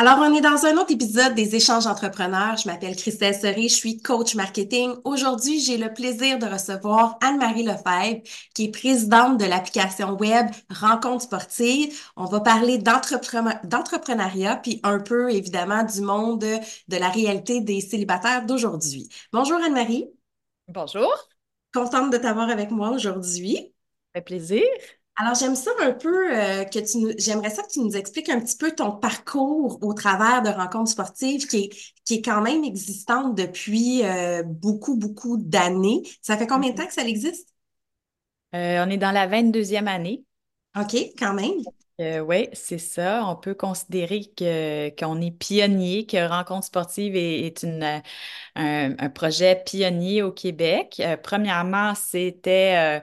Alors, on est dans un autre épisode des échanges entrepreneurs. Je m'appelle Christelle Serré, je suis coach marketing. Aujourd'hui, j'ai le plaisir de recevoir Anne-Marie Lefebvre, qui est présidente de l'application web Rencontre sportive. On va parler d'entrepreneuriat, puis un peu, évidemment, du monde de la réalité des célibataires d'aujourd'hui. Bonjour Anne-Marie. Bonjour. Contente de t'avoir avec moi aujourd'hui. Ça fait plaisir. Alors, j'aime ça un peu euh, que tu nous, j'aimerais ça que tu nous expliques un petit peu ton parcours au travers de rencontres sportives qui est, qui est quand même existante depuis euh, beaucoup, beaucoup d'années. Ça fait combien de temps que ça existe? Euh, on est dans la 22e année. OK, quand même. oui, c'est ça. On peut considérer que, qu'on est pionnier, que Rencontre sportive est, une, un, un, projet pionnier au Québec. premièrement, c'était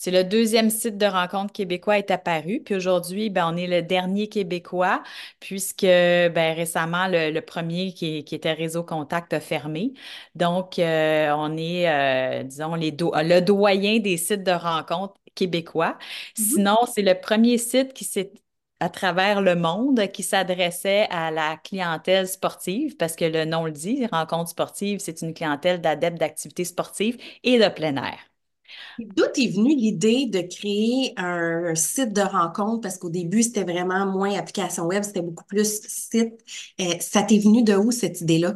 c'est le deuxième site de rencontre québécois est apparu. Puis aujourd'hui, ben, on est le dernier québécois puisque ben, récemment, le, premier qui, était Réseau Contact a fermé. Donc, euh, on est, euh, disons, les le doyen des sites de rencontre québécois. Mm-hmm. Sinon, c'est le premier site qui s'est à travers le monde qui s'adressait à la clientèle sportive, parce que le nom le dit, rencontre sportive, c'est une clientèle d'adeptes d'activités sportives et de plein air. D'où est venue l'idée de créer un site de rencontre? Parce qu'au début, c'était vraiment moins application web, c'était beaucoup plus site. Euh, ça t'est venu de où cette idée-là?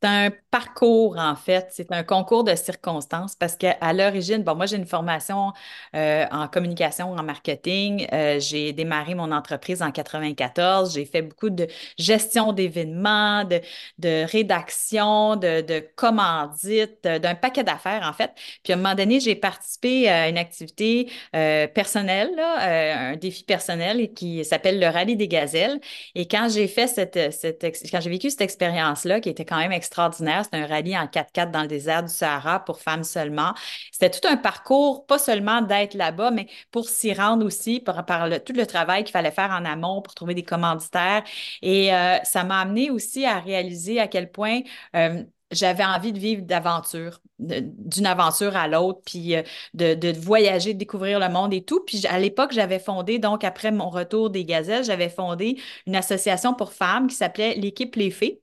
C'est un parcours, en fait. C'est un concours de circonstances parce qu'à l'origine, bon, moi, j'ai une formation euh, en communication, en marketing. Euh, j'ai démarré mon entreprise en 94. J'ai fait beaucoup de gestion d'événements, de, de rédaction, de, de commandite, d'un paquet d'affaires, en fait. Puis à un moment donné, j'ai participé à une activité euh, personnelle, un défi personnel qui s'appelle le Rallye des Gazelles. Et quand j'ai fait cette, cette quand j'ai vécu cette expérience-là, qui était quand même extraordinaire. C'était un rallye en 4x4 dans le désert du Sahara pour femmes seulement. C'était tout un parcours, pas seulement d'être là-bas, mais pour s'y rendre aussi, par, par tout le travail qu'il fallait faire en amont pour trouver des commanditaires. Et euh, ça m'a amené aussi à réaliser à quel point euh, j'avais envie de vivre d'aventure, d'une aventure à l'autre, puis euh, de, de, voyager, de découvrir le monde et tout. Puis à l'époque, j'avais fondé, donc après mon retour des gazelles, j'avais fondé une association pour femmes qui s'appelait l'équipe Les Fées.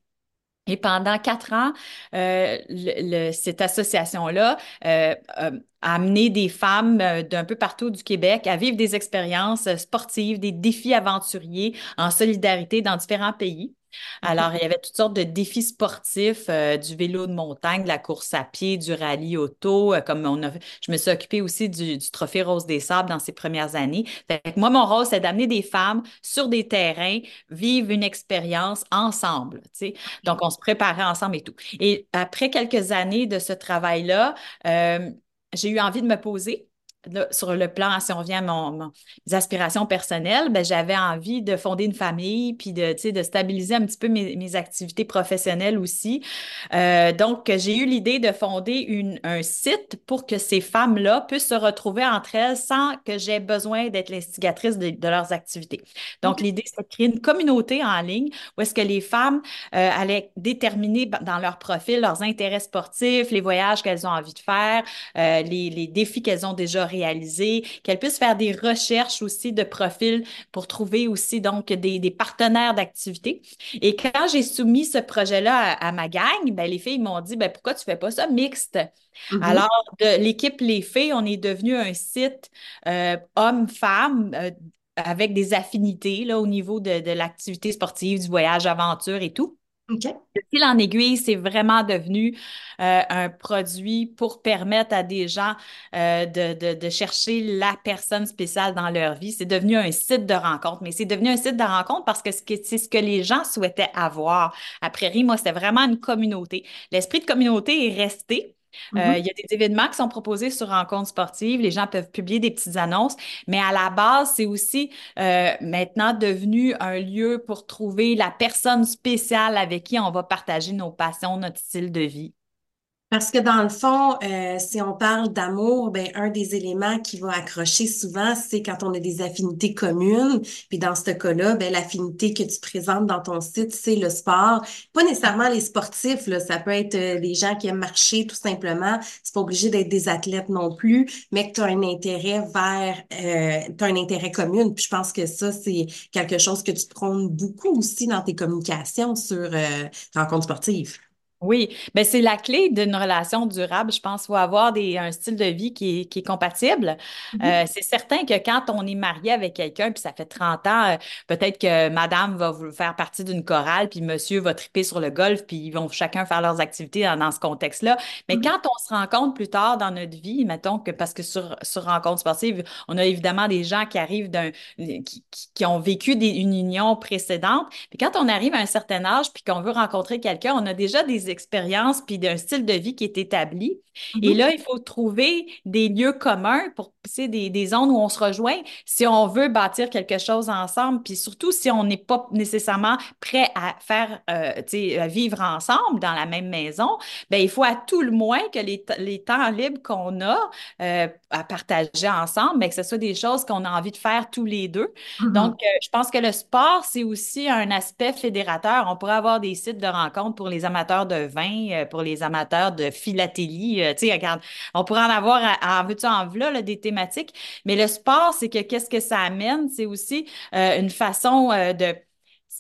Et pendant quatre ans, euh, cette association-là euh, a amené des femmes euh, d'un peu partout du Québec à vivre des expériences sportives, des défis aventuriers en solidarité dans différents pays. Alors, il y avait toutes sortes de défis sportifs, euh, du vélo de montagne, de la course à pied, du rallye auto, euh, comme on a, je me suis occupée aussi du, Trophée Rose des Sables dans ces premières années. moi, mon rôle, c'est d'amener des femmes sur des terrains, vivre une expérience ensemble. Donc, on se préparait ensemble et tout. Et après quelques années de ce travail-là, euh, j'ai eu envie de me poser sur le plan, si on revient à mon, mes aspirations personnelles, ben, j'avais envie de fonder une famille, puis de, de stabiliser un petit peu mes, mes activités professionnelles aussi. Euh, donc, j'ai eu l'idée de fonder une, un site pour que ces femmes-là puissent se retrouver entre elles sans que j'aie besoin d'être l'instigatrice de, de, leurs activités. Donc, l'idée, c'est de créer une communauté en ligne où est-ce que les femmes euh, allaient déterminer dans leur profil leurs intérêts sportifs, les voyages qu'elles ont envie de faire, euh, les, les défis qu'elles ont déjà réaliser, qu'elle puisse faire des recherches aussi de profils pour trouver aussi donc des, des partenaires d'activité. Et quand j'ai soumis ce projet-là à, ma gang, ben, les filles m'ont dit ben, pourquoi tu fais pas ça mixte? Mm-hmm. Alors, de l'équipe Les Filles, on est devenu un site euh, hommes-femmes euh, avec des affinités là, au niveau de, de l'activité sportive, du voyage aventure et tout. Le fil en aiguille, c'est vraiment devenu euh, un produit pour permettre à des gens euh, de, chercher la personne spéciale dans leur vie. C'est devenu un site de rencontre, mais c'est devenu un site de rencontre parce que c'est ce que les gens souhaitaient avoir. Après moi, c'était vraiment une communauté. L'esprit de communauté est resté. Euh, mm-hmm. il y a des événements qui sont proposés sur Rencontres sportives. Les gens peuvent publier des petites annonces, mais à la base, c'est aussi euh, maintenant devenu un lieu pour trouver la personne spéciale avec qui on va partager nos passions, notre style de vie. Parce que dans le fond, euh, si on parle d'amour, ben un des éléments qui va accrocher souvent, c'est quand on a des affinités communes. Puis dans ce cas-là, ben l'affinité que tu présentes dans ton site, c'est le sport. Pas nécessairement les sportifs, là, ça peut être euh, les gens qui aiment marcher tout simplement. C'est pas obligé d'être des athlètes non plus, mais que tu as un intérêt vers, euh, as un intérêt commun. Puis je pense que ça, c'est quelque chose que tu prônes beaucoup aussi dans tes communications sur euh, rencontres sportives. Oui, ben c'est la clé d'une relation durable. Je pense qu'il faut avoir des, un style de vie qui est, qui est compatible. Mhm. Euh, c'est certain que quand on est marié avec quelqu'un, puis ça fait 30 ans, euh, peut-être que madame va vous faire partie d'une chorale, puis monsieur va triper sur le golf, puis ils vont chacun faire leurs activités dans, dans ce contexte-là. Mais Mhm. quand on se rencontre plus tard dans notre vie, mettons que parce que sur, sur rencontre sportive, on a évidemment des gens qui arrivent d'un, qui, qui- qui ont vécu des- une union précédente. Puis quand on arrive à un certain âge, puis qu'on veut rencontrer quelqu'un, on a déjà des expériences puis d'un style de vie qui est établi. Et Mhm. là, il faut trouver des lieux communs pour, des, des zones où on se rejoint si on veut bâtir quelque chose ensemble. Puis surtout si on n'est pas nécessairement prêt à faire, euh, à vivre ensemble dans la même maison, ben il faut à tout le moins que les, les temps libres qu'on a euh, à partager ensemble, ben, que ce soit des choses qu'on a envie de faire tous les deux. Donc, Mhm. euh, je pense que le sport, c'est aussi un aspect fédérateur. On pourrait avoir des sites de rencontres pour les amateurs de vin, pour les amateurs de philatélie. tu sais, regarde, on pourrait en avoir en veux-tu en v'là, là, des thématiques. Mais le sport, c'est que qu'est-ce que ça amène? C'est aussi euh, une façon euh, de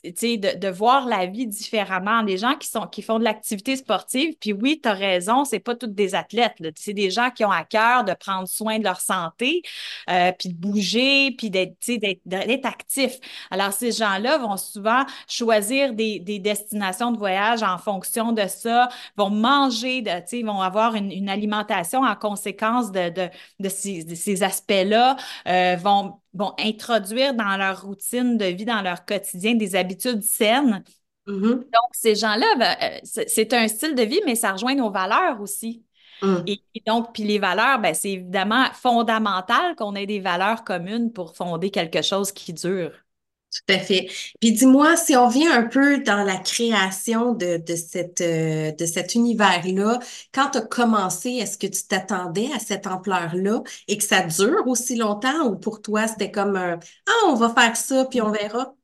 de, voir la vie différemment. Les gens qui sont qui font de l'activité sportive, puis oui, tu as raison, c'est pas toutes des athlètes. C'est des gens qui ont à cœur de prendre soin de leur santé, euh, puis de bouger, puis d'être, actifs. Alors, ces gens-là vont souvent choisir des, des destinations de voyage en fonction de ça, vont manger, vont avoir une, alimentation en conséquence de ces aspects-là, euh, vont vont introduire dans leur routine de vie, dans leur quotidien, des habitudes saines. Mhm. Donc, ces gens-là, ben, euh, c'est un style de vie, mais ça rejoint nos valeurs aussi. Mhm. Et, et donc, puis les valeurs, ben, c'est évidemment fondamental qu'on ait des valeurs communes pour fonder quelque chose qui dure. Tout à fait. Puis dis-moi, si on vient un peu dans la création de, de cette, euh, de cet univers-là, quand tu as commencé, est-ce que tu t'attendais à cette ampleur-là et que ça dure aussi longtemps ou pour toi, c'était comme un, Ah, on va faire ça, puis on verra?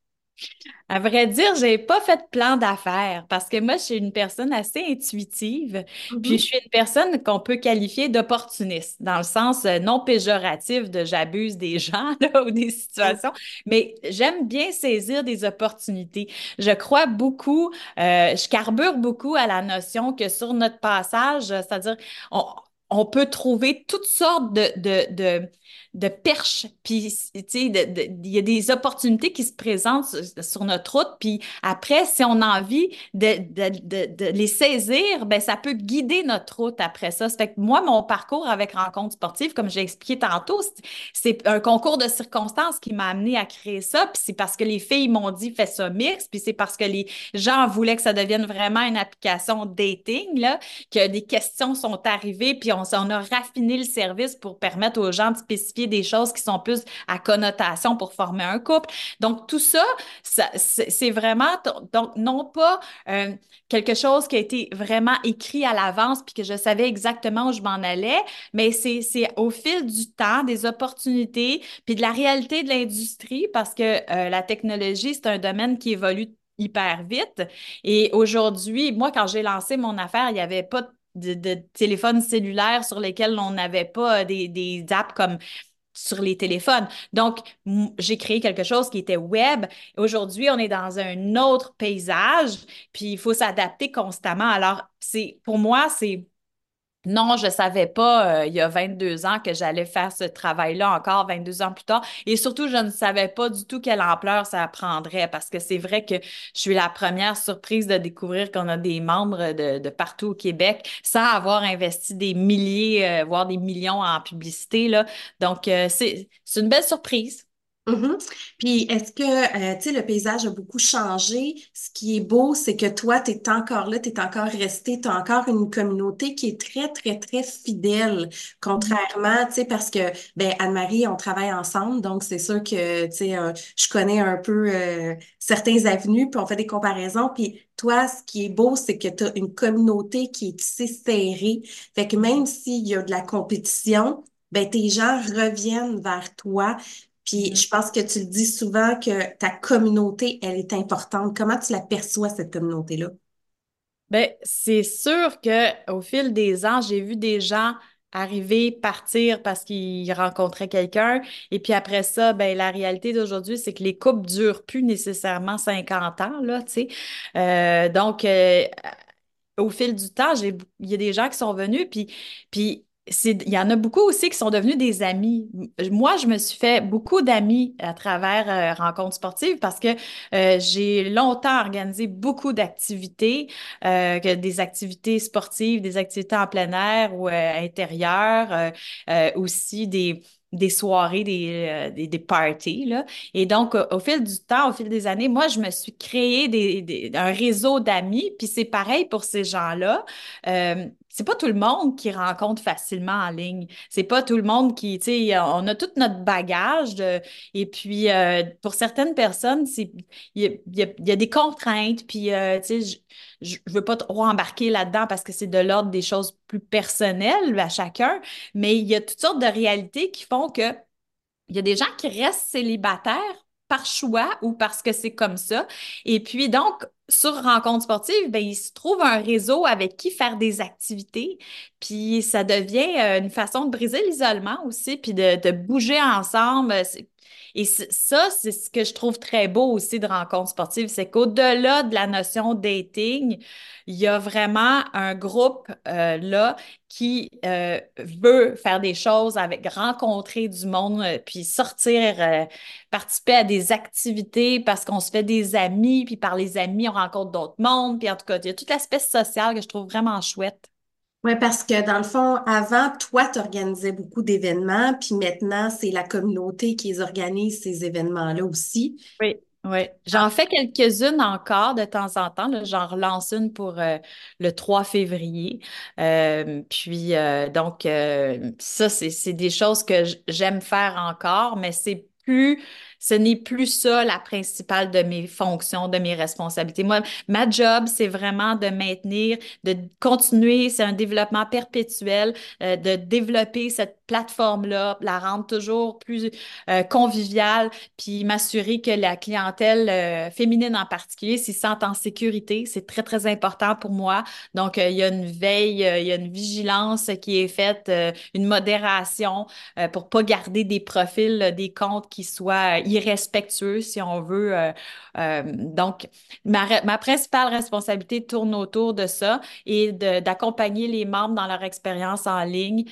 À vrai dire, j'ai pas fait de plan d'affaires parce que moi, je suis une personne assez intuitive, puis je Mhm. suis une personne qu'on peut qualifier d'opportuniste, dans le sens euh, non péjoratif de j'abuse des gens là, ou des situations, mais j'aime bien saisir des opportunités. Je crois beaucoup, euh, je carbure beaucoup à la notion que sur notre passage, c'est-à-dire on, on peut trouver toutes sortes de, de, de de perches, puis il y a des opportunités qui se présentent sur, notre route, puis après, si on a envie de, de, de, de les saisir, ben ça peut guider notre route après ça. Que moi, mon parcours avec Rencontre sportive, comme j'ai expliqué tantôt, c'est un concours de circonstances qui m'a amené à créer ça, puis c'est parce que les filles m'ont dit fais ça mix, puis c'est parce que les gens voulaient que ça devienne vraiment une application dating, là, que des questions sont arrivées, puis on, on a raffiné le service pour permettre aux gens de des choses qui sont plus à connotation pour former un couple. Donc, tout ça, c'est vraiment, donc, non pas euh, quelque chose qui a été vraiment écrit à l'avance, puis que je savais exactement où je m'en allais, mais c'est au fil du temps, des opportunités, puis de la réalité de l'industrie, parce que euh, la technologie, c'est un domaine qui évolue hyper vite. Et aujourd'hui, moi, quand j'ai lancé mon affaire, il n'y avait pas de, de téléphone cellulaire sur lesquels on n'avait pas des, des apps comme sur les téléphones. Donc, j'ai créé quelque chose qui était web. Aujourd'hui, on est dans un autre paysage, puis il faut s'adapter constamment. Alors, c'est pour moi, c'est non, je savais pas euh, il y a 22 ans que j'allais faire ce travail-là encore 22 ans plus tard. Et surtout, je ne savais pas du tout quelle ampleur ça prendrait parce que c'est vrai que je suis la première surprise de découvrir qu'on a des membres de, de partout au Québec sans avoir investi des milliers, euh, voire des millions en publicité, là. Donc, euh, c'est une belle surprise. Mhm. Puis, est-ce que, euh, tu sais, le paysage a beaucoup changé? Ce qui est beau, c'est que toi, tu es encore là, tu es encore resté, tu as encore une communauté qui est très, très, très fidèle, contrairement, tu sais, parce que, ben, Anne-Marie, on travaille ensemble, donc c'est sûr que, tu sais, euh, je connais un peu euh, certains avenues, puis on fait des comparaisons, puis toi, ce qui est beau, c'est que tu as une communauté qui est si serrée, fait que même s'il y a de la compétition, ben, tes gens reviennent vers toi puis Mhm. je pense que tu le dis souvent que ta communauté, elle est importante. Comment tu la perçois, cette communauté-là? Ben, c'est sûr que au fil des ans, j'ai vu des gens arriver, partir parce qu'ils rencontraient quelqu'un. Et puis après ça, ben, la réalité d'aujourd'hui, c'est que les couples durent plus nécessairement 50 ans, là, tu sais. Euh, donc, euh, au fil du temps, il y a des gens qui sont venus, puis, puis il y en a beaucoup aussi qui sont devenus des amis. Moi, je me suis fait beaucoup d'amis à travers euh, Rencontres sportives parce que euh, j'ai longtemps organisé beaucoup d'activités, euh, des activités sportives, des activités en plein air ou intérieures, aussi des soirées, des, parties. Et donc, au, fil du temps, au fil des années, moi, je me suis créé des, des- un réseau d'amis, puis c'est pareil pour ces gens-là. C'est pas tout le monde qui rencontre facilement en ligne. C'est pas tout le monde qui, tu sais, on a tout notre bagage et puis euh, pour certaines personnes, il y a, des contraintes, puis euh, tu sais, je, je veux pas trop embarquer là-dedans parce que c'est de l'ordre des choses plus personnelles à chacun, mais il y a toutes sortes de réalités qui font que il y a des gens qui restent célibataires par choix ou parce que c'est comme ça. Et puis donc, sur Rencontre sportive, ben, il se trouve un réseau avec qui faire des activités. Puis ça devient euh, une façon de briser l'isolement aussi, puis de, de bouger ensemble. Et ça, c'est ce que je trouve très beau aussi de Rencontre sportive, c'est qu'au-delà de la notion dating, il y a vraiment un groupe euh, là qui euh, veut faire des choses avec rencontrer du monde, euh, puis sortir, participer à des activités parce qu'on se fait des amis, puis par les amis, on rencontre d'autres mondes, puis en tout cas, il y a tout l'aspect social que je trouve vraiment chouette. Oui, parce que dans le fond, avant, toi, tu organisais beaucoup d'événements, puis maintenant, c'est la communauté qui organise ces événements-là aussi. Oui. Oui, j'en fais quelques-unes encore de temps en temps. J'en relance une pour euh, le 3 février. Euh, puis, euh, donc, ça, c'est, des choses que j'aime faire encore, mais c'est plus, ce n'est plus ça la principale de mes fonctions, de mes responsabilités. Moi, ma job, c'est vraiment de maintenir, de continuer, c'est un développement perpétuel, euh, de développer cette plateforme-là, la rendre toujours plus euh, conviviale puis m'assurer que la clientèle euh, féminine en particulier s'y sente en sécurité. C'est très, très important pour moi. Donc, euh, il y a une veille, il y a une vigilance qui est faite, une modération pour pas garder des profils, des comptes qui soient irrespectueux, si on veut. Donc, ma, ma principale responsabilité tourne autour de ça et d'accompagner les membres dans leur expérience en ligne,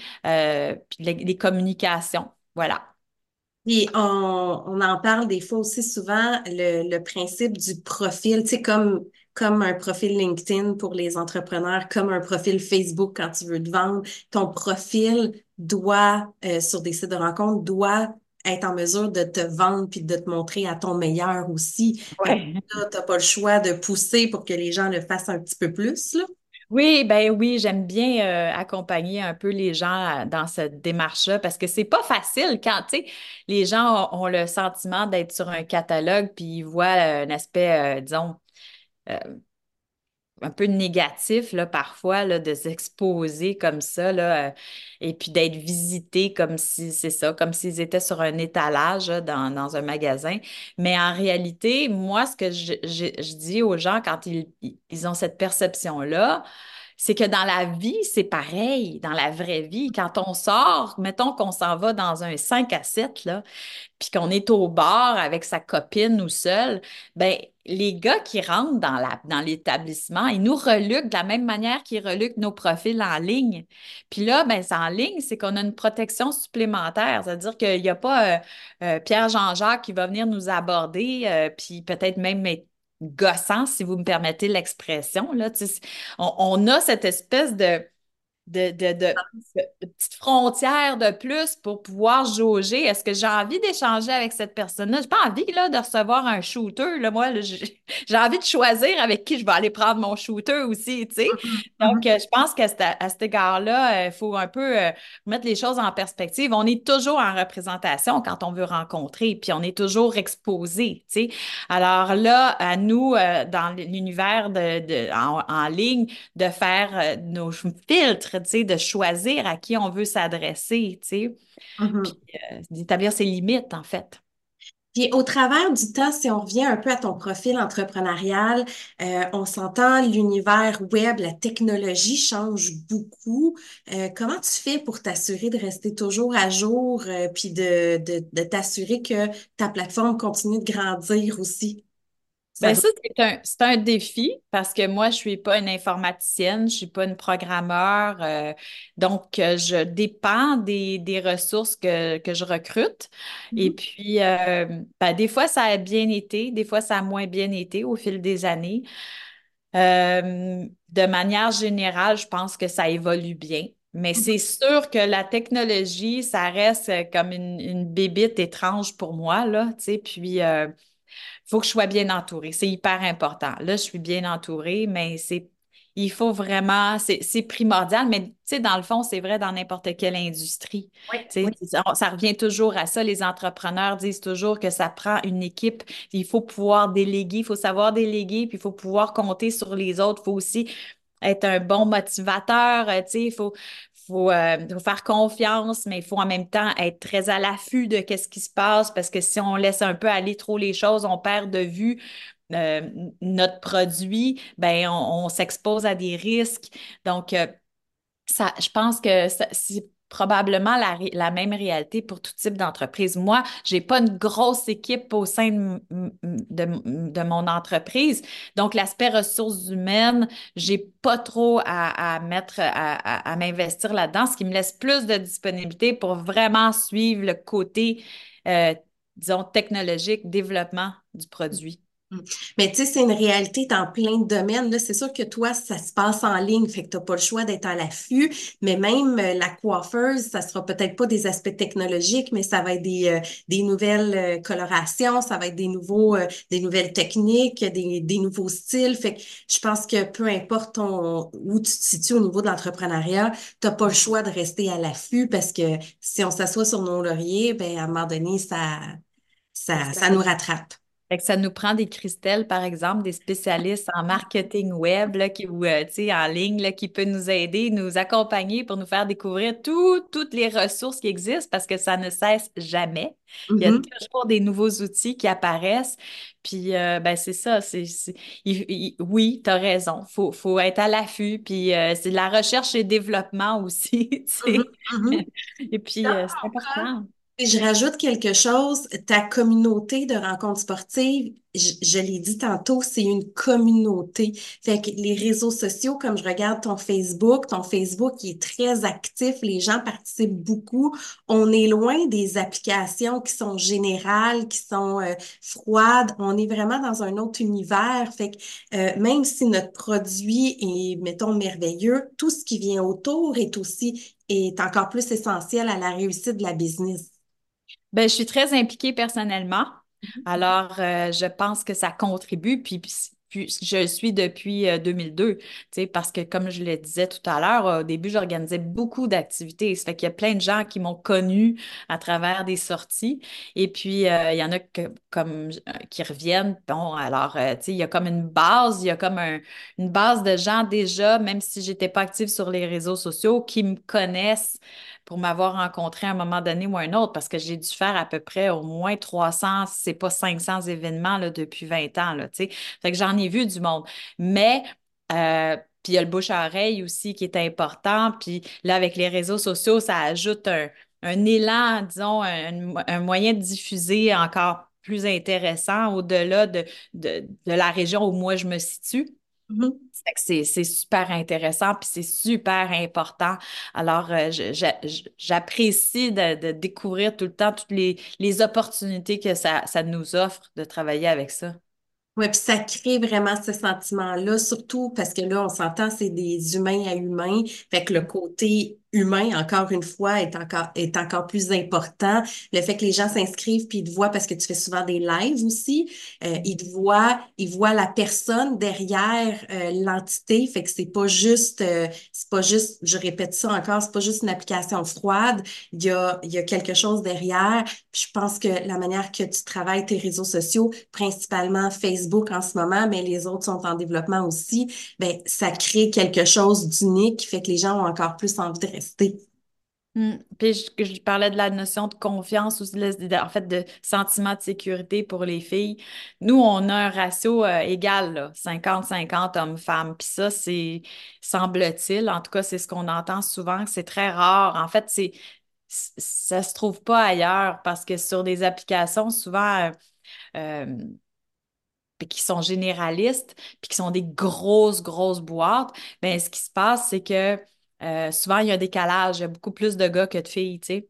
les, les communications. Voilà. Puis on, on en parle des fois aussi souvent, le, le principe du profil, tu sais, comme, comme un profil LinkedIn pour les entrepreneurs, comme un profil Facebook quand tu veux te vendre. Ton profil doit, euh, sur des sites de rencontres, doit être en mesure de te vendre puis de te montrer à ton meilleur aussi. Ouais. là, t'as pas le choix de pousser pour que les gens le fassent un petit peu plus, là. Oui, ben oui, j'aime bien euh, accompagner un peu les gens dans cette démarche-là parce que c'est pas facile quand, tu sais, les gens ont, le sentiment d'être sur un catalogue puis ils voient euh, un aspect, euh, disons, un peu négatif parfois de s'exposer comme ça euh, et puis d'être visité comme si c'est ça, comme s'ils étaient sur un étalage dans, un magasin. Mais en réalité, moi, ce que je, je, dis aux gens quand ils, ont cette perception-là, c'est que dans la vie, c'est pareil, dans la vraie vie. Quand on sort, mettons qu'on s'en va dans un 5 à 7, là, puis qu'on est au bar avec sa copine ou seul, ben les gars qui rentrent dans l'établissement, ils nous reluquent de la même manière qu'ils reluquent nos profils en ligne. Puis là, ben c'est en ligne, c'est qu'on a une protection supplémentaire, c'est-à-dire qu'il n'y a pas euh, euh, Pierre Jean-Jacques qui va venir nous aborder, euh, puis peut-être même être gossant, si vous me permettez l'expression, là. On a cette espèce de de, de, de, de petites frontières de plus pour pouvoir jauger. Est-ce que j'ai envie d'échanger avec cette personne-là? J'ai pas envie là, de recevoir un shooter. Là, moi, j'ai envie de choisir avec qui je vais aller prendre mon shooter aussi, tu sais. Mhm, Donc, mhm, euh, je pense qu'à cet, à cet égard-là, il faut un peu euh, mettre les choses en perspective. On est toujours en représentation quand on veut rencontrer, puis on est toujours exposé, tu sais. Alors là, à nous, euh, dans l'univers de, de- en, en ligne, de faire euh, nos filtres, de choisir à qui on veut s'adresser, tu sais, puis mhm. euh, d'établir ses limites, en fait. Puis au travers du temps, si on revient un peu à ton profil entrepreneurial, euh, on s'entend, l'univers web, la technologie change beaucoup. Euh, comment tu fais pour t'assurer de rester toujours à jour, euh, puis de, de, de t'assurer que ta plateforme continue de grandir aussi? Ça Ben ça, c'est un, un défi parce que moi, je suis pas une informaticienne, je suis pas une programmeur. euh, donc, euh, je dépends des, des ressources que, que je recrute. Et Mhm, puis, euh, ben, des fois, ça a bien été, des fois, ça a moins bien été au fil des années. Euh, de manière générale, je pense que ça évolue bien. Mais c'est sûr que la technologie, ça reste comme une, une bébite étrange pour moi, là, tu sais. Puis, euh, faut que je sois bien entourée. C'est hyper important. Là, je suis bien entourée, mais c'est, il faut vraiment, c'est, primordial. Mais tu sais, dans le fond, c'est vrai dans n'importe quelle industrie. Oui, ça, ça revient toujours à ça. Les entrepreneurs disent toujours que ça prend une équipe. Il faut pouvoir déléguer, il faut savoir déléguer, puis il faut pouvoir compter sur les autres. Il faut aussi être un bon motivateur. euh, tu sais, il faut, faut, euh, faut faire confiance, mais il faut en même temps être très à l'affût de qu'est-ce qui se passe parce que si on laisse un peu aller trop les choses, on perd de vue euh, notre produit, ben on, s'expose à des risques. Donc, euh, ça, je pense que c'est probablement la, la même réalité pour tout type d'entreprise. Moi, j'ai pas une grosse équipe au sein de, de, de mon entreprise. Donc, l'aspect ressources humaines, j'ai pas trop à, à mettre, à, à- à m'investir là-dedans, ce qui me laisse plus de disponibilité pour vraiment suivre le côté, euh, disons, technologique, développement du produit. Mm. Mais tu sais, c'est une réalité dans plein de domaines. Là, c'est sûr que toi, ça se passe en ligne, fait que t'as pas le choix d'être à l'affût. Mais même euh, la coiffeuse, ça sera peut-être pas des aspects technologiques, mais ça va être des, euh, des nouvelles euh, colorations, ça va être des nouveaux, euh, des nouvelles techniques, des, des nouveaux styles. Fait que je pense que peu importe ton, où tu te situes au niveau de l'entrepreneuriat, t'as pas le choix de rester à l'affût parce que si on s'assoit sur nos lauriers, ben à un moment donné, ça, ça, ça nous rattrape. Fait que ça nous prend des Christelles, par exemple, des spécialistes en marketing web là, qui, ou euh, en ligne là, qui peut nous aider, nous accompagner pour nous faire découvrir tout- toutes les ressources qui existent parce que ça ne cesse jamais. Il y a Mhm, toujours des nouveaux outils qui apparaissent. Puis, euh, ben, c'est ça. C'est, il- il- oui, tu as raison. Faut, faut être à l'affût. Puis, euh, c'est de la recherche et développement aussi, mhm, sais. mhm. Et puis, c'est important. Je rajoute quelque chose, ta communauté de rencontres sportives, je, je l'ai dit tantôt, c'est une communauté. Fait que les réseaux sociaux, comme je regarde ton Facebook, ton Facebook il est très actif, les gens participent beaucoup. On est loin des applications qui sont générales, qui sont euh, froides. On est vraiment dans un autre univers. Fait que euh, même si notre produit est, mettons, merveilleux, tout ce qui vient autour est aussi est encore plus essentiel à la réussite de la business. Ben, je suis très impliquée personnellement. Alors, euh, je pense que ça contribue. Puis, puis, je le suis depuis euh, 2002, tu sais, parce que comme je le disais tout à l'heure, au début, j'organisais beaucoup d'activités. Ça fait qu'il y a plein de gens qui m'ont connue à travers des sorties. Et puis, euh, il y en a que, comme, euh, qui reviennent. Bon, alors, euh, tu sais, il y a comme une base, il y a comme un- une base de gens déjà, même si j'étais pas active sur les réseaux sociaux, qui me connaissent pour m'avoir rencontré à un moment donné ou un autre, parce que j'ai dû faire à peu près au moins 300, si c'est pas 500 événements là, depuis 20 ans, là, tu sais. Fait que j'en ai vu du monde. Mais, euh, puis il y a le bouche à oreille aussi qui est important. Puis là, avec les réseaux sociaux, ça ajoute un, élan, disons, un, moyen de diffuser encore plus intéressant au-delà de, de, de la région où moi je me situe. Que C'est super intéressant, puis c'est super important. Alors, euh, j'apprécie de, de découvrir tout le temps toutes les, les opportunités que ça, ça nous offre de travailler avec ça. Ouais, puis ça crée vraiment ce sentiment-là, surtout parce que là, on s'entend, c'est des humains à humains. Fait que le côté humain, encore une fois, est encore, est encore plus important. Le fait que les gens s'inscrivent puis ils te voient parce que tu fais souvent des lives aussi, euh, ils te voient, ils voient la personne derrière euh, l'entité. Fait que c'est pas juste, euh, c'est pas juste, je répète ça encore, c'est pas juste une application froide. Il y a, il y a quelque chose derrière. Je pense que la manière que tu travailles tes réseaux sociaux, principalement Facebook en ce moment, mais les autres sont en développement aussi, ben ça crée quelque chose d'unique qui fait que les gens ont encore plus envie de Hmm. Puis je, parlais de la notion de confiance aussi, en fait, de sentiment de sécurité pour les filles. Nous, on a un ratio euh, égal, 50-50 hommes-femmes. Puis ça, c'est, semble-t-il, en tout cas, c'est ce qu'on entend souvent, que c'est très rare. En fait, c'est, ça se trouve pas ailleurs parce que sur des applications, souvent, euh, euh, qui sont généralistes, puis qui sont des grosses, grosses boîtes, ben ce qui se passe, c'est que euh, souvent, il y a un décalage. Il y a beaucoup plus de gars que de filles, tu sais.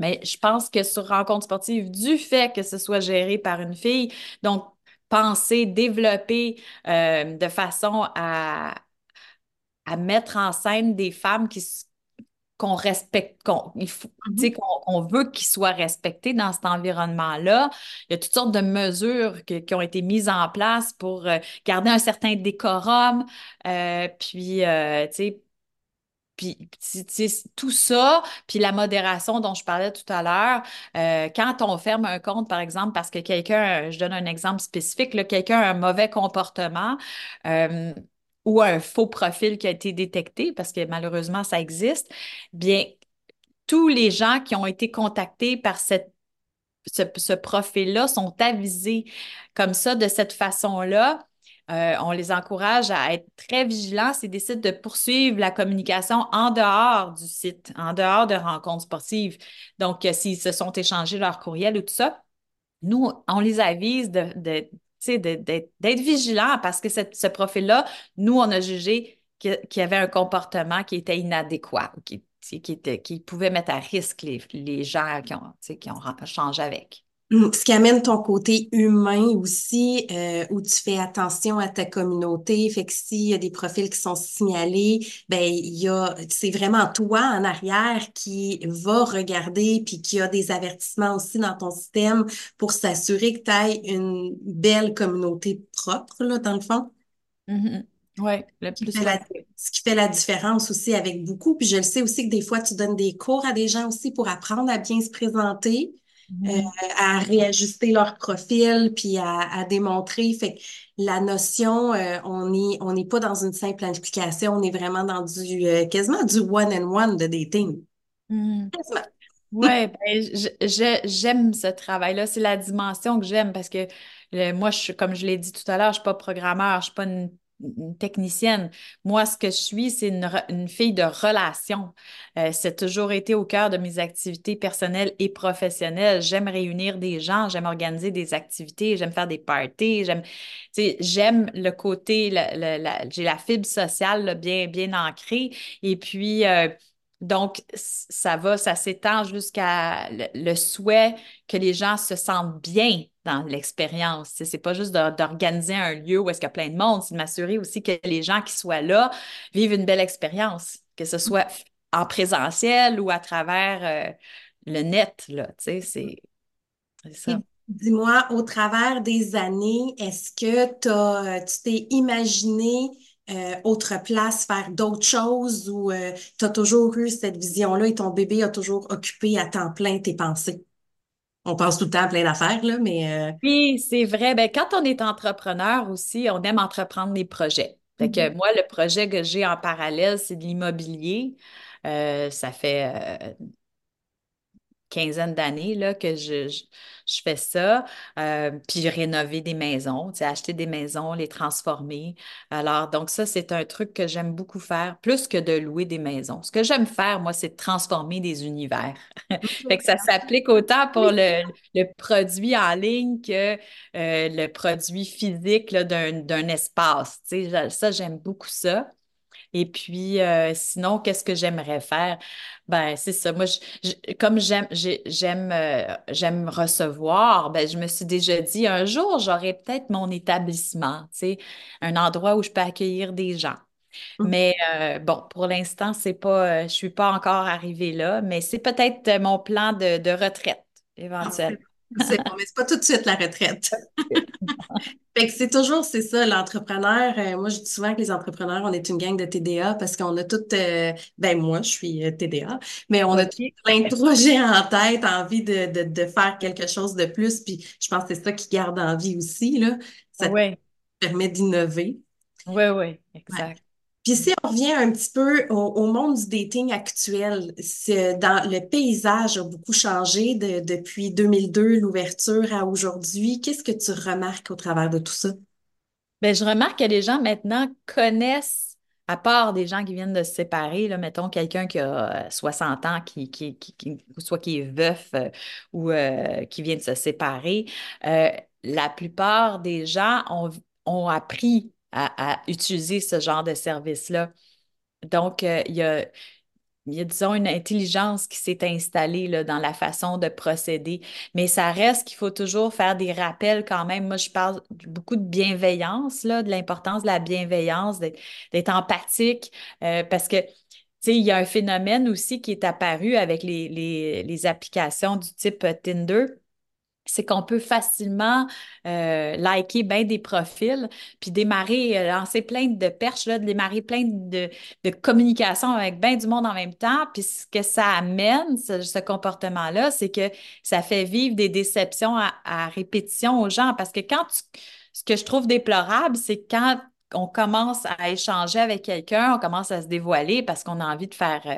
Mais je pense que sur rencontre sportive, du fait que ce soit géré par une fille, donc penser, développer euh, de façon à, à mettre en scène des femmes qui, qu'on respecte, qu'on il faut, mm-hmm. qu'on veut qu'ils soient respectés dans cet environnement-là. Il y a toutes sortes de mesures qui ont été mises en place pour euh, garder un certain décorum, euh, puis, euh, tu sais, puis tout ça, puis la modération dont je parlais tout à l'heure, quand on ferme un compte, par exemple, parce que quelqu'un, je donne un exemple spécifique, quelqu'un a un mauvais comportement, ou un faux profil qui a été détecté, parce que malheureusement, ça existe, bien, tous les gens qui ont été contactés par ce, profil-là sont avisés comme ça, de cette façon-là. Euh, on les encourage à être très vigilants s'ils décident de poursuivre la communication en dehors du site, en dehors de rencontres sportives. Donc, euh, s'ils se sont échangés leur courriel ou tout ça, nous, on les avise de, d'être vigilant parce que ce profil-là, nous, on a jugé qu'il y avait un comportement qui était inadéquat, qui, qui pouvait mettre à risque les, les gens qui ont, qui ont changé avec. Mm, ce qui amène ton côté humain aussi, euh, où tu fais attention à ta communauté. Fait que s'il y a des profils qui sont signalés, ben il y a, c'est vraiment toi en arrière qui va regarder puis qui a des avertissements aussi dans ton système pour s'assurer que tu aies une belle communauté propre, là, dans le fond. Mm-hmm. Oui, le plus ce qui fait la différence aussi avec beaucoup. Puis je le sais aussi que des fois, tu donnes des cours à des gens aussi pour apprendre à bien se présenter. Euh, mm-hmm. à réajuster leur profil puis à, démontrer. Fait que la notion, euh, on n'est on pas dans une simple implication, on est vraiment dans du euh, quasiment du one-and-one de dating. Mm-hmm. Oui, ben, j'aime ce travail-là. C'est la dimension que j'aime parce que moi, je, comme je l'ai dit tout à l'heure, je ne suis pas programmeur, je ne suis pas une une technicienne. Moi, ce que je suis, c'est une, fille de relation. Euh, c'est toujours été au cœur de mes activités personnelles et professionnelles. J'aime réunir des gens, j'aime organiser des activités, j'aime faire des parties, j'aime, j'aime le côté, j'ai la fibre sociale bien, bien ancrée. Et puis, euh, donc, ça va, ça s'étend jusqu'à le, souhait que les gens se sentent bien dans l'expérience. Ce n'est pas juste d'organiser un lieu où est-ce qu'il y a plein de monde, c'est de m'assurer aussi que les gens qui soient là vivent une belle expérience, que ce soit en présentiel ou à travers euh, le net. C'est. Dis-moi, au travers des années, est-ce que tu t'es imaginé euh, autre place, faire d'autres choses ou euh, tu as toujours eu cette vision-là et ton bébé a toujours occupé à temps plein tes pensées? On pense tout le temps à plein d'affaires, là, mais... Euh, oui, c'est vrai. Ben, quand on est entrepreneur aussi, on aime entreprendre des projets. Fait que mm-hmm. moi, le projet que j'ai en parallèle, c'est de l'immobilier. ça fait quinzaine d'années là, que je, je, fais ça. Euh, puis rénover des maisons, acheter des maisons, les transformer. Alors, donc ça, c'est un truc que j'aime beaucoup faire, plus que de louer des maisons. Ce que j'aime faire, moi, c'est de transformer des univers. fait que ça s'applique autant pour le, le, produit en ligne que euh, le produit physique d'un espace. Ça, j'aime beaucoup ça. Et puis, euh, sinon, qu'est-ce que j'aimerais faire? Ben, c'est ça. Moi, je- je- comme j'aime, j'ai- j'aime, euh, j'aime recevoir, ben, je me suis déjà dit, un jour, j'aurai peut-être mon établissement, tu sais, un endroit où je peux accueillir des gens. Mais euh, bon, pour l'instant, c'est pas, euh, je suis pas encore arrivée là, mais c'est peut-être mon plan de, de retraite Ah, éventuel. c'est c'est bon, mais c'est pas tout de suite la retraite. Fait que c'est toujours, c'est ça, l'entrepreneur. euh, moi, je dis souvent que les entrepreneurs, on est une gang de TDA parce qu'on a toutes, euh, ben moi, je suis euh, TDA, mais on a tout OK. plein de projets en tête, envie de, de, de faire quelque chose de plus. Puis je pense que c'est ça qui garde en vie aussi, là. Ça permet d'innover. oui, oui, Ouais. Puis si on revient un petit peu au, au monde du dating actuel, dans le paysage a beaucoup changé de- depuis 2002, l'ouverture à aujourd'hui. Qu'est-ce que tu remarques au travers de tout ça? Ben, je remarque que les gens maintenant connaissent, à part des gens qui viennent de se séparer, là, mettons quelqu'un qui a euh, 60 ans, qui, qui, qui- soit qui est veuf euh, ou euh, qui vient de se séparer, euh, la plupart des gens ont, ont appris à, utiliser ce genre de service-là. Donc, euh, il y a, disons, une intelligence qui s'est installée là, dans la façon de procéder. Mais ça reste qu'il faut toujours faire des rappels quand même. Moi, je parle beaucoup de bienveillance, là, de l'importance de la bienveillance, d'être empathique, euh, parce que, il y a un phénomène aussi qui est apparu avec les, les, les applications du type euh, Tinder c'est qu'on peut facilement euh, liker bien des profils, puis démarrer, euh, lancer plein de perches, là, démarrer plein de, de communications avec bien du monde en même temps. Puis ce que ça amène, ce, comportement-là, c'est que ça fait vivre des déceptions à, à répétition aux gens. Parce que quand tu, ce que je trouve déplorable, c'est quand on commence à échanger avec quelqu'un, on commence à se dévoiler parce qu'on a envie de faire euh,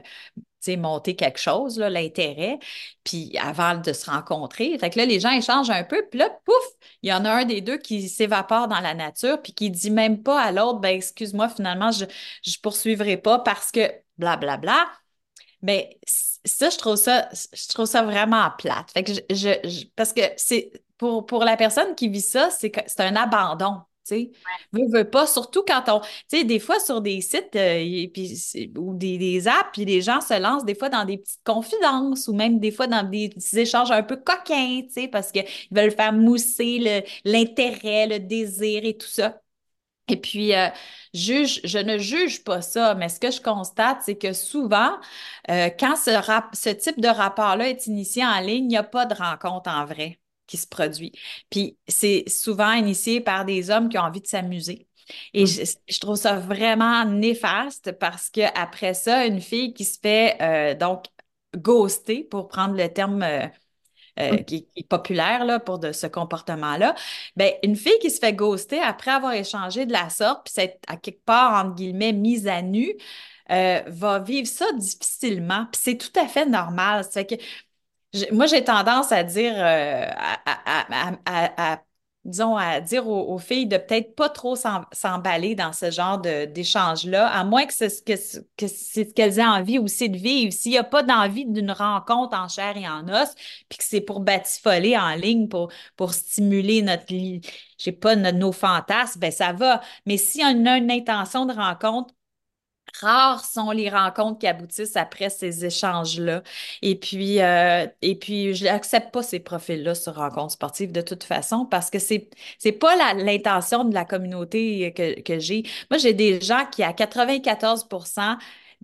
monter quelque chose, l'intérêt, puis avant de se rencontrer. Fait que là, les gens échangent un peu, puis là, pouf, il y en a un des deux qui s'évapore dans la nature, puis qui dit même pas à l'autre, ben excuse-moi, finalement, je ne poursuivrai pas parce que blablabla. Bla, bla. Mais ça, je trouve ça, je trouve ça vraiment plate. Fait que je, parce que c'est pour, la personne qui vit ça, c'est un abandon. Tu sais, veux, veux pas, surtout quand on, tu sais, des fois sur des sites euh, et puis, ou des, des apps, puis les gens se lancent des fois dans des petites confidences ou même des fois dans des, échanges un peu coquins, tu sais, parce qu'ils veulent faire mousser l'intérêt, le désir et tout ça. Et puis, euh, juge, je ne juge pas ça, mais ce que je constate, c'est que souvent, euh, quand ce, rap- ce type de rapport-là est initié en ligne, il n'y a pas de rencontre en vrai qui se produit. Puis, c'est souvent initié par des hommes qui ont envie de s'amuser. Et Mm. je, je trouve ça vraiment néfaste parce que après ça, une fille qui se fait euh, donc ghoster, pour prendre le terme euh, euh, Mm. qui, qui est populaire là, pour de ce comportement-là, ben, une fille qui se fait ghoster après avoir échangé de la sorte, puis c'est à quelque part, entre guillemets, mise à nu, va vivre ça difficilement. Puis c'est tout à fait normal. Ça fait que moi, j'ai tendance à dire, euh, à, à- à- disons, à dire aux, filles de peut-être pas trop s'em- s'emballer dans ce genre d'échange-là, à moins que c'est ce qu'elles aient envie aussi de vivre. S'il n'y a pas d'envie d'une rencontre en chair et en os, puis que c'est pour batifoler en ligne, pour, pour stimuler notre, sais pas, notre- nos fantasmes, ben ça va. Mais si on a une intention de rencontre, Rares sont les rencontres qui aboutissent après ces échanges-là. Et puis, euh, et puis je n'accepte pas ces profils-là sur rencontres sportives de toute façon parce que c'est c'est pas l'intention de la communauté que, j'ai. Moi, j'ai des gens qui, à 94%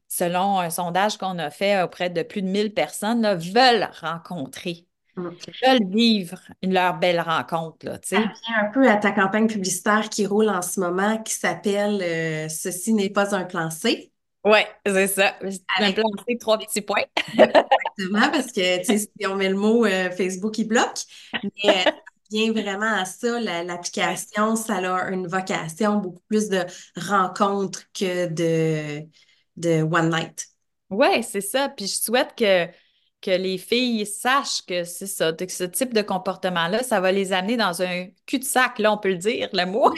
selon un sondage qu'on a fait auprès de plus de 1000 personnes, veulent rencontrer. Veulent vivre leur belle rencontre, là, Ça revient un peu à ta campagne publicitaire qui roule en ce moment, qui s'appelle euh, Ceci n'est pas un plan C. Oui, c'est ça. Un plan C, trois petits points. exactement, parce que si on met le mot euh, Facebook, il bloque. Mais euh, ça vient vraiment à ça, la- l'application, ça a une vocation beaucoup plus de rencontre que de, de one night. Oui, c'est ça. Puis je souhaite que, que les filles sachent que c'est ça, que ce type de comportement-là, ça va les amener dans un cul-de-sac, là, on peut le dire, le mot.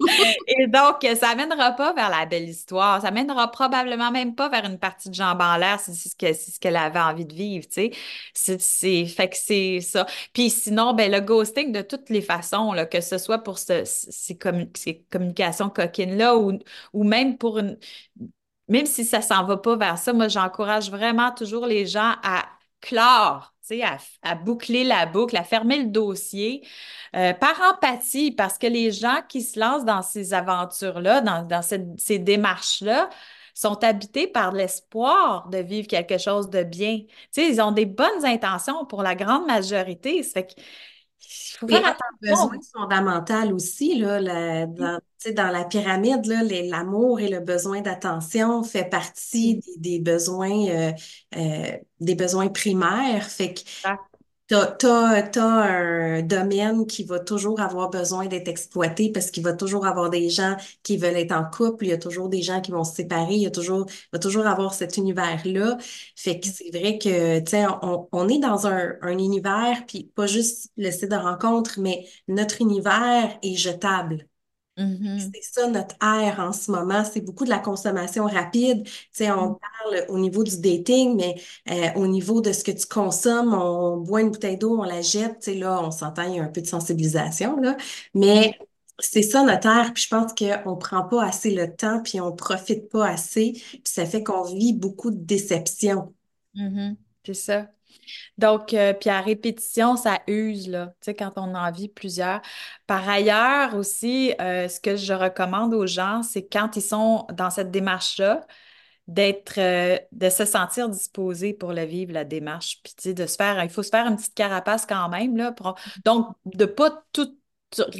Et donc, ça amènera pas vers la belle histoire. Ça amènera probablement même pas vers une partie de jambes en l'air si c'est ce que, ce qu'elle avait envie de vivre, tu sais. C'est, c'est, fait que c'est ça. Puis sinon, ben, le ghosting, de toutes les façons, là, que ce soit pour ce, ces, ces communications coquines-là ou, ou même pour une, même si ça s'en va pas vers ça, moi, j'encourage vraiment toujours les gens à clore, à, à boucler la boucle, à fermer le dossier euh, par empathie, parce que les gens qui se lancent dans ces aventures-là, dans, ces démarches-là, sont habités par l'espoir de vivre quelque chose de bien. ils ont des bonnes intentions pour la grande majorité. Ça que faut faire attention. besoin fondamental aussi, là, dans, dans, la pyramide, l'amour et le besoin d'attention fait partie des, besoins, euh, euh, des besoins primaires. Fait que tu as, un domaine qui va toujours avoir besoin d'être exploité parce qu'il va toujours avoir des gens qui veulent être en couple, il y a toujours des gens qui vont se séparer, il y a toujours, va toujours avoir cet univers-là. Fait que c'est vrai que, tu sais, on, on, est dans un, un univers, puis pas juste le site de rencontre, mais notre univers est jetable. Mm-hmm. C'est ça notre ère en ce moment, c'est beaucoup de la consommation rapide. Tu sais, on mm. parle au niveau du dating, mais euh, au niveau de ce que tu consommes, on boit une bouteille d'eau, on la jette, tu sais, là, on s'entend, il y a un peu de sensibilisation, là. Mais mm. c'est ça notre ère, puis je pense qu'on prend pas assez le temps, puis on profite pas assez, puis ça fait qu'on vit beaucoup de déception. Mm-hmm. C'est ça. Donc, euh, puis à répétition, ça use, là, tu sais, quand on en vit plusieurs. Par ailleurs aussi, euh, ce que je recommande aux gens, c'est quand ils sont dans cette démarche-là, d'être, euh, de se sentir disposé pour le vivre, la démarche. Puis, de se faire, il faut se faire une petite carapace quand même, là. donc, de pas tout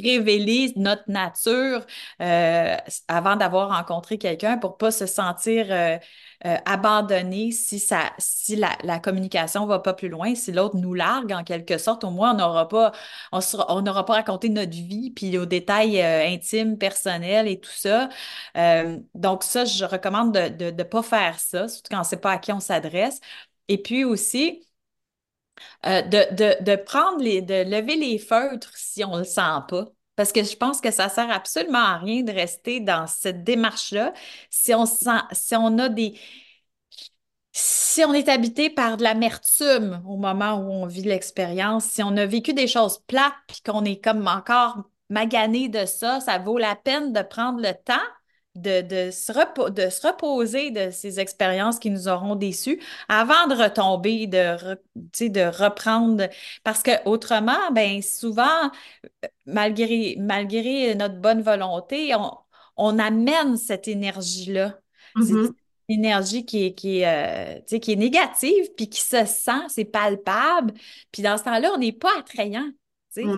révéler notre nature avant d'avoir rencontré quelqu'un pour pas se sentir euh, abandonner si, ça, si la, la communication va pas plus loin, si l'autre nous largue en quelque sorte, au moins on n'aura pas, on on n'aura pas raconté notre vie, puis aux détails euh, intimes, personnels et tout ça. Euh, donc ça, je recommande de ne pas faire ça, surtout quand on ne sait pas à qui on s'adresse. Et puis aussi, de, de, de, prendre les, de lever les feutres si on ne le sent pas. Parce que je pense que ça sert absolument à rien de rester dans cette démarche-là. Si on sent, si on a des, si on est habité par de l'amertume au moment où on vit l'expérience, si on a vécu des choses plates puis qu'on est comme encore magané de ça, ça vaut la peine de prendre le temps de, se de, se reposer de ces expériences qui nous auront déçus avant de retomber, de, de reprendre. Parce que autrement, ben souvent, malgré, malgré notre bonne volonté, on, amène cette énergie-là. C'est une mm-hmm. énergie qui est, qui est, euh, qui est négative, puis qui se sent, c'est palpable. Puis dans ce temps-là, on n'est pas attrayant. Mm.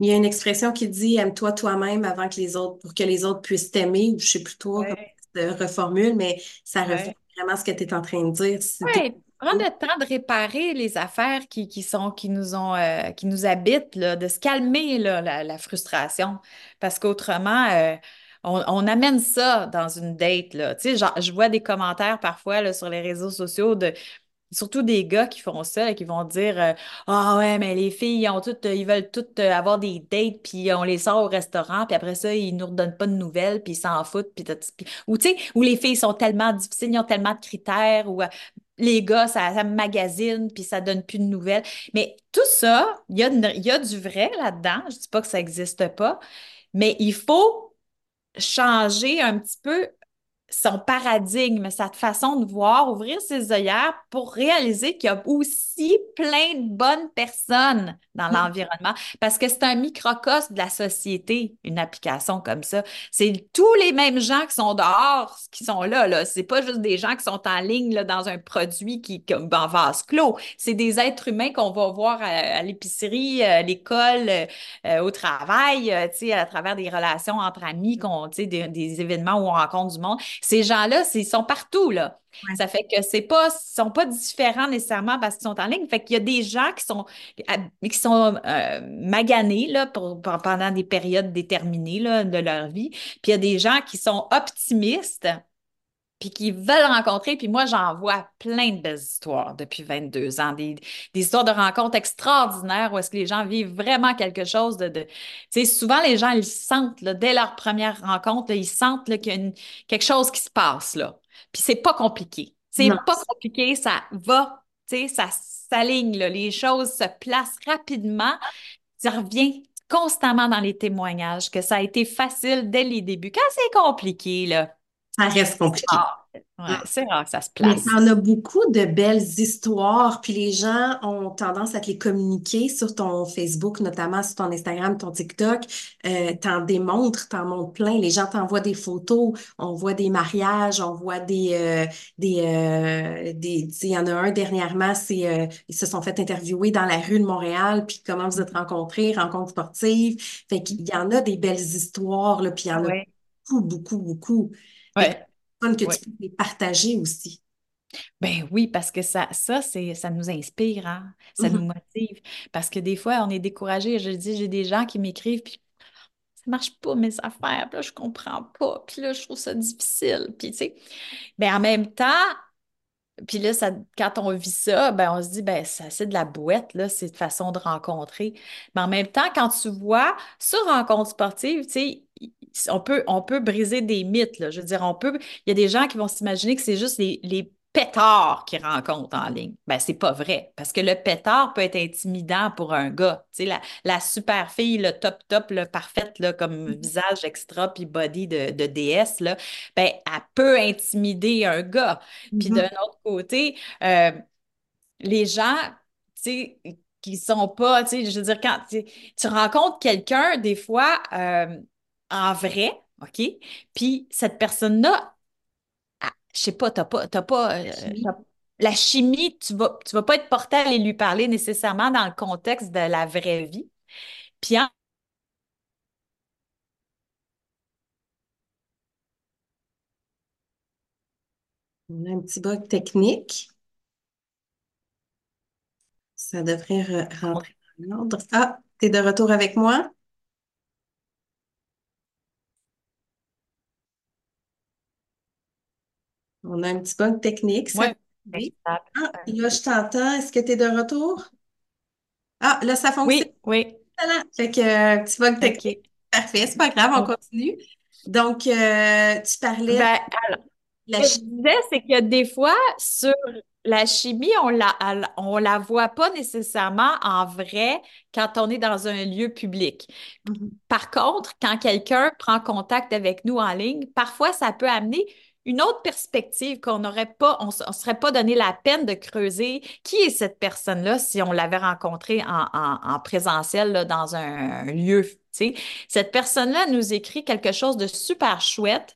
Il y a une expression qui dit aime-toi toi-même avant que les autres, pour que les autres puissent t'aimer, ou je sais plus trop comment ça se reformule, mais ça reflète vraiment ce que tu es en train de dire. oui, prendre le temps de réparer les affaires qui, qui sont, qui nous ont, euh, qui nous habitent, là, de se calmer là, la, frustration. Parce qu'autrement, euh, on, amène ça dans une date. Là. Tu sais, genre, je vois des commentaires parfois là, sur les réseaux sociaux de Surtout des gars qui font ça et qui vont dire euh, Ah ouais, mais les filles, ils, ont ils veulent toutes euh, avoir des dates, puis on les sort au restaurant, puis après ça, ils nous redonnent pas de nouvelles, puis ils s'en foutent. Ou tu sais, où les filles sont tellement difficiles, ils ont tellement de critères, ou euh, les gars, ça, ça magazine, puis ça donne plus de nouvelles. Mais tout ça, il y a, du vrai là-dedans. Je dis pas que ça n'existe pas, mais il faut changer un petit peu son paradigme, sa façon de voir, ouvrir ses œillères pour réaliser qu'il y a aussi plein de bonnes personnes dans l'environnement parce que c'est un microcosme de la société, une application comme ça. C'est tous les mêmes gens qui sont dehors qui sont là. là. C'est pas juste des gens qui sont en ligne là, dans un produit qui comme en vase clos. C'est des êtres humains qu'on va voir à, l'épicerie, à l'école, euh, au travail, euh, à travers des relations entre amis, qu'on, des, des événements où on rencontre du monde. Ces gens-là, ils sont partout, là. Ça fait que c'est pas, sont pas différents nécessairement parce qu'ils sont en ligne. Fait qu'il y a des gens qui sont, qui sont euh, maganés là, pour, pendant des périodes déterminées là, de leur vie. Puis il y a des gens qui sont optimistes puis qui veulent rencontrer. Puis moi, j'en vois plein de belles histoires depuis 22 ans, des, des histoires de rencontres extraordinaires où est-ce que les gens vivent vraiment quelque chose de... de... Tu sais, souvent, les gens, ils sentent, là, dès leur première rencontre, là, ils sentent qu'il y a une- quelque chose qui se passe, là. Puis c'est pas compliqué. C'est pas compliqué, ça va, tu sais, ça s'aligne. Les choses se placent rapidement. Ça revient constamment dans les témoignages que ça a été facile dès les débuts. Quand c'est compliqué, là, ça reste compliqué. ouais, c'est rare que ça se Mais place. t'en as beaucoup de belles histoires, puis les gens ont tendance à te les communiquer sur ton Facebook, notamment sur ton Instagram, ton TikTok. Euh, t'en démontres, t'en montres plein. Les gens t'envoient des photos, on voit des mariages, on voit des euh, des euh, des. Il y en a un dernièrement, c'est euh, ils se sont fait interviewer dans la rue de Montréal, puis comment vous êtes rencontrés, rencontre sportive. Fait qu'il y en a des belles histoires, là, puis il y en a beaucoup, beaucoup, beaucoup. Ouais, que ouais. tu peux les partager aussi. Ben oui, parce que ça, ça, c'est, ça nous inspire, hein? Ça nous Mhm. motive. Parce que des fois, on est découragé. Je dis, j'ai des gens qui m'écrivent, puis ça marche pas mes affaires, puis là, je comprends pas, puis là, je trouve ça difficile. Puis, tu sais, ben en même temps, Puis là, ça, quand on vit ça, ben on se dit, ben ça, c'est de la bouette, là, c'est une façon de rencontrer. Mais en même temps, quand tu vois sur rencontre sportive, tu sais, on peut, on peut briser des mythes, là. Je veux dire, on peut, il y a des gens qui vont s'imaginer que c'est juste les, les pétards qui rencontrent en ligne. Ben, c'est pas vrai, parce que le pétard peut être intimidant pour un gars. Tu sais, la, la super fille, le top top, le parfaite, là, comme visage extra puis body de, de déesse, là, ben, elle peut intimider un gars. Puis Mhm. d'un autre côté, euh, les gens, tu sais, qui sont pas, tu sais, je veux dire, quand tu, tu rencontres quelqu'un, des fois, euh, en vrai, OK? Puis cette personne-là, ah, je sais pas, t'as pas, t'as pas, euh, la chimie, tu vas, tu vas pas être porté à aller lui parler nécessairement dans le contexte de la vraie vie. Puis en On a un petit bug technique. Ça devrait re- rentrer dans l'ordre. Ah, tu es de retour avec moi? On a un petit bug technique. Ça. Ah, là, je t'entends. Est-ce que tu es de retour? Ah, là, ça fonctionne. oui, oui, Excellent. Fait que, euh, petit bug technique. OK. Parfait, c'est pas grave, on continue. Donc, euh, tu parlais Ben, la Ce que je disais, c'est que des fois, sur la chimie, on la, on la voit pas nécessairement en vrai quand on est dans un lieu public. Mhm. Par contre, quand quelqu'un prend contact avec nous en ligne, parfois, ça peut amener une autre perspective qu'on n'aurait pas, on ne serait pas donné la peine de creuser. Qui est cette personne-là si on l'avait rencontrée en, en- en présentiel là, dans un, un lieu? Cette personne-là nous écrit quelque chose de super chouette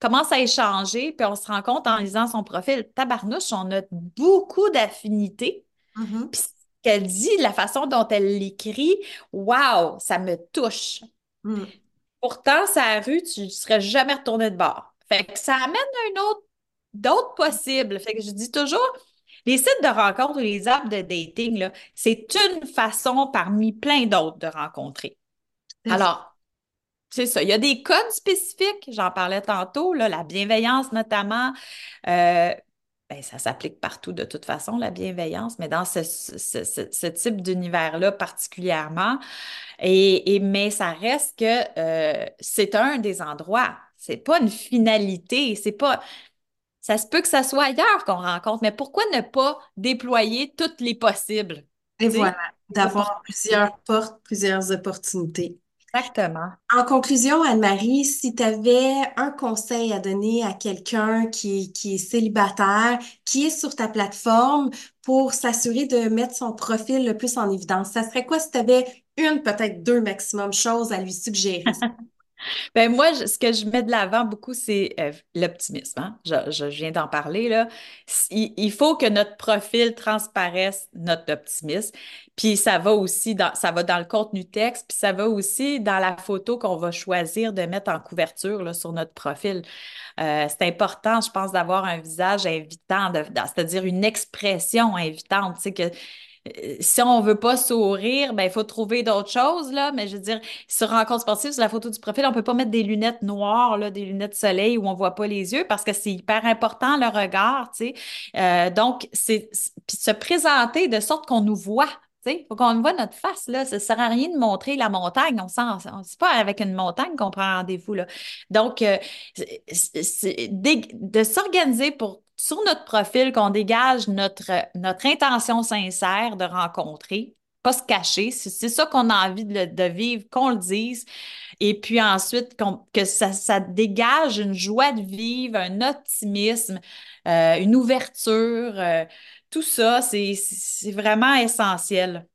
commence à échanger, puis on se rend compte en lisant son profil, tabarnouche, on a beaucoup d'affinités. Mhm. Puis ce qu'elle dit, la façon dont elle l'écrit, waouh, ça me touche. Mhm. Pourtant, sa rue, tu ne serais jamais retourné de bord. Fait que ça amène un autre, d'autres possibles. Fait que je dis toujours, les sites de rencontres ou les apps de dating, là, c'est une façon parmi plein d'autres de rencontrer. Alors, c'est ça. Il y a des codes spécifiques, j'en parlais tantôt, là, la bienveillance notamment. Euh, ben, ça s'applique partout de toute façon, la bienveillance, mais dans ce, ce- ce- ce type d'univers-là particulièrement. Et, et- mais ça reste que euh, c'est un des endroits. C'est pas une finalité. C'est pas. Ça se peut que ça soit ailleurs qu'on rencontre, mais pourquoi ne pas déployer toutes les possibles? Et voilà, d'avoir plusieurs portes, plusieurs opportunités. Exactement. En conclusion, Anne-Marie, si tu avais un conseil à donner à quelqu'un qui, qui est célibataire, qui est sur ta plateforme pour s'assurer de mettre son profil le plus en évidence, ça serait quoi si tu avais une, peut-être deux maximum choses à lui suggérer? Ben moi, ce que je mets de l'avant beaucoup, c'est euh, l'optimisme. hein. Je, je viens d'en parler là. Il, il faut que notre profil transparaisse notre optimisme. Puis ça va aussi dans, ça va dans le contenu texte, puis ça va aussi dans la photo qu'on va choisir de mettre en couverture là, sur notre profil. Euh, c'est important, je pense, d'avoir un visage invitant, c'est-à-dire une expression invitante. Que si on veut pas sourire, ben, il faut trouver d'autres choses, là. Mais je veux dire, sur rencontre sportive, sur la photo du profil, on peut pas mettre des lunettes noires, là, des lunettes soleil où on voit pas les yeux parce que c'est hyper important, le regard, tu sais. Euh, donc, c'est, se présenter de sorte qu'on nous voit. Il faut qu'on voit notre face, là. Ça ne sert à rien de montrer la montagne. On sent, c'est pas avec une montagne qu'on prend rendez-vous, là. Donc, euh, de s'organiser pour sur notre profil qu'on dégage notre, notre intention sincère de rencontrer, pas se cacher. C'est ça qu'on a envie de, vivre, qu'on le dise. Et puis ensuite, que ça, ça, dégage une joie de vivre, un optimisme, euh, une ouverture. Euh, tout ça, c'est vraiment essentiel.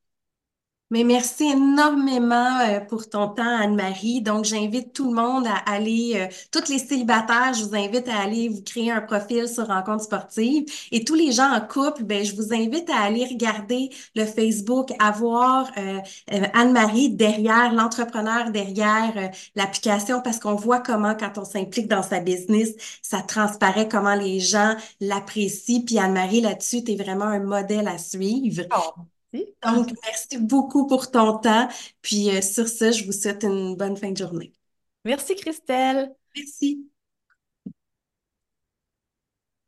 Mais merci énormément euh, pour ton temps, Anne-Marie. Donc, j'invite tout le monde à aller, euh, toutes les célibataires, je vous invite à aller vous créer un profil sur Rencontre sportive. Et tous les gens en couple, ben, je vous invite à aller regarder le Facebook, à voir euh, Anne-Marie derrière, l'entrepreneur derrière l'application, parce qu'on voit comment, quand on s'implique dans sa business, ça transparaît comment les gens l'apprécient. Puis Anne-Marie, là-dessus, tu es vraiment un modèle à suivre. Oh. Donc, merci beaucoup pour ton temps. Puis euh, sur ce, je vous souhaite une bonne fin de journée. Merci, Christelle. Merci.